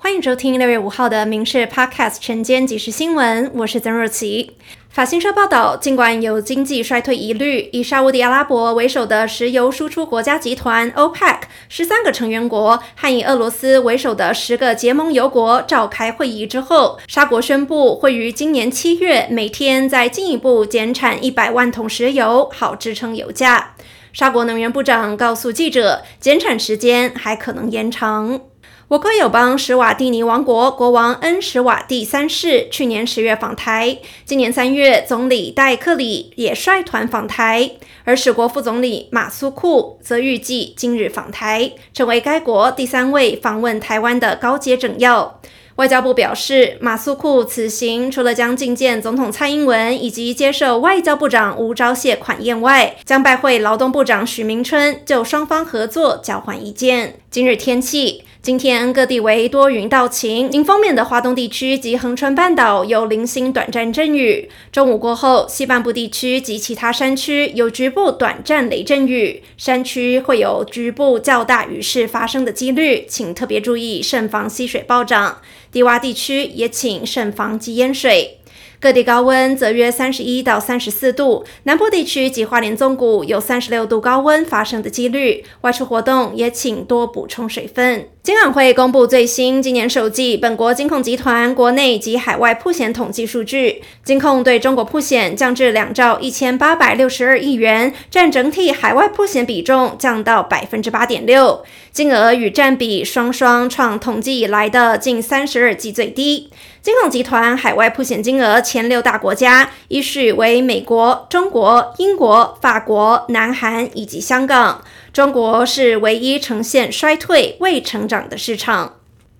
欢迎收听六月五号的《民事 Podcast》晨间即时新闻，我是曾若琪。法新社报道，尽管有经济衰退疑虑，以沙地阿拉伯为首的石油输出国家集团 OPEC 十三个成员国和以俄罗斯为首的十个结盟油国召开会议之后，沙国宣布会于今年七月每天再进一步减产一百万桶石油，好支撑油价。沙国能源部长告诉记者，减产时间还可能延长。我国友邦史瓦蒂尼王国国王恩史瓦蒂三世去年十月访台，今年三月总理戴克里也率团访台，而史国副总理马苏库则预计今日访台，成为该国第三位访问台湾的高阶政要。外交部表示，马苏库此行除了将觐见总统蔡英文以及接受外交部长吴钊燮款宴外，将拜会劳动部长许明春，就双方合作交换意见。今日天气。今天各地为多云到晴，迎风面的华东地区及恒春半岛有零星短暂阵雨。中午过后，西半部地区及其他山区有局部短暂雷阵雨，山区会有局部较大雨势发生的几率，请特别注意慎防溪水暴涨。低洼地区也请慎防积淹水。各地高温则约三十一到三十四度，南部地区及花莲纵谷有三十六度高温发生的几率。外出活动也请多补充水分。金管会公布最新今年首季本国金控集团国内及海外铺险统计数据，金控对中国铺险降至两兆一千八百六十二亿元，占整体海外铺险比重降到百分之八点六，金额与占比双双创统计以来的近三十二季最低。金控集团海外铺险金额前六大国家依序为美国、中国、英国、法国、南韩以及香港。中国是唯一呈现衰退未成长的市场。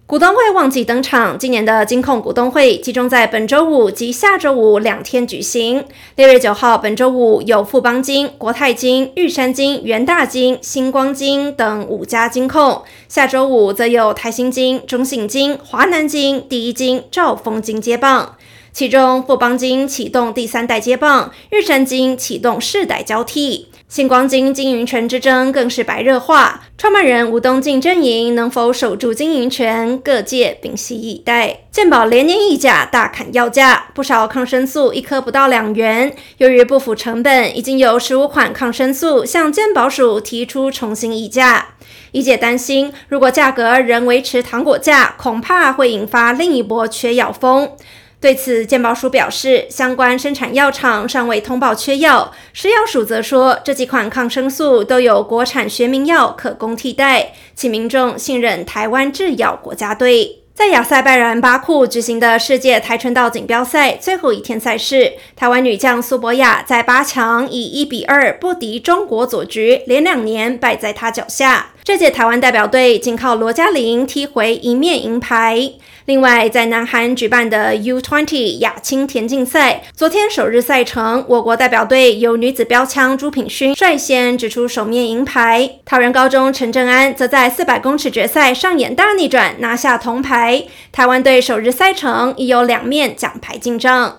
股东会旺季登场，今年的金控股东会集中在本周五及下周五两天举行。六月九号，本周五有富邦金、国泰金、玉山金、元大金、星光金等五家金控；下周五则有台新金、中信金、华南金、第一金、兆丰金接棒。其中，富邦金启动第三代接棒，日山金启动世代交替。星光金经营权之争更是白热化，创办人吴东进阵营能否守住经营权，各界屏息以待。健保连年溢价，大砍要价，不少抗生素一颗不到两元。由于不符成本，已经有十五款抗生素向健保署提出重新议价。一姐担心，如果价格仍维持糖果价，恐怕会引发另一波缺药风。对此，健保署表示，相关生产药厂尚未通报缺药。食药署则说，这几款抗生素都有国产学名药可供替代，请民众信任台湾制药国家队。在亚塞拜然巴库举行的世界跆拳道锦标赛最后一天赛事，台湾女将苏博雅在八强以一比二不敌中国左局，连两年败在她脚下。这届台湾代表队仅靠罗嘉玲踢回一面银牌。另外，在南韩举办的 U20 亚青田径赛，昨天首日赛程，我国代表队由女子标枪朱品勋率先指出首面银牌，桃园高中陈正安则在400公尺决赛上演大逆转，拿下铜牌。台湾队首日赛程已有两面奖牌进账。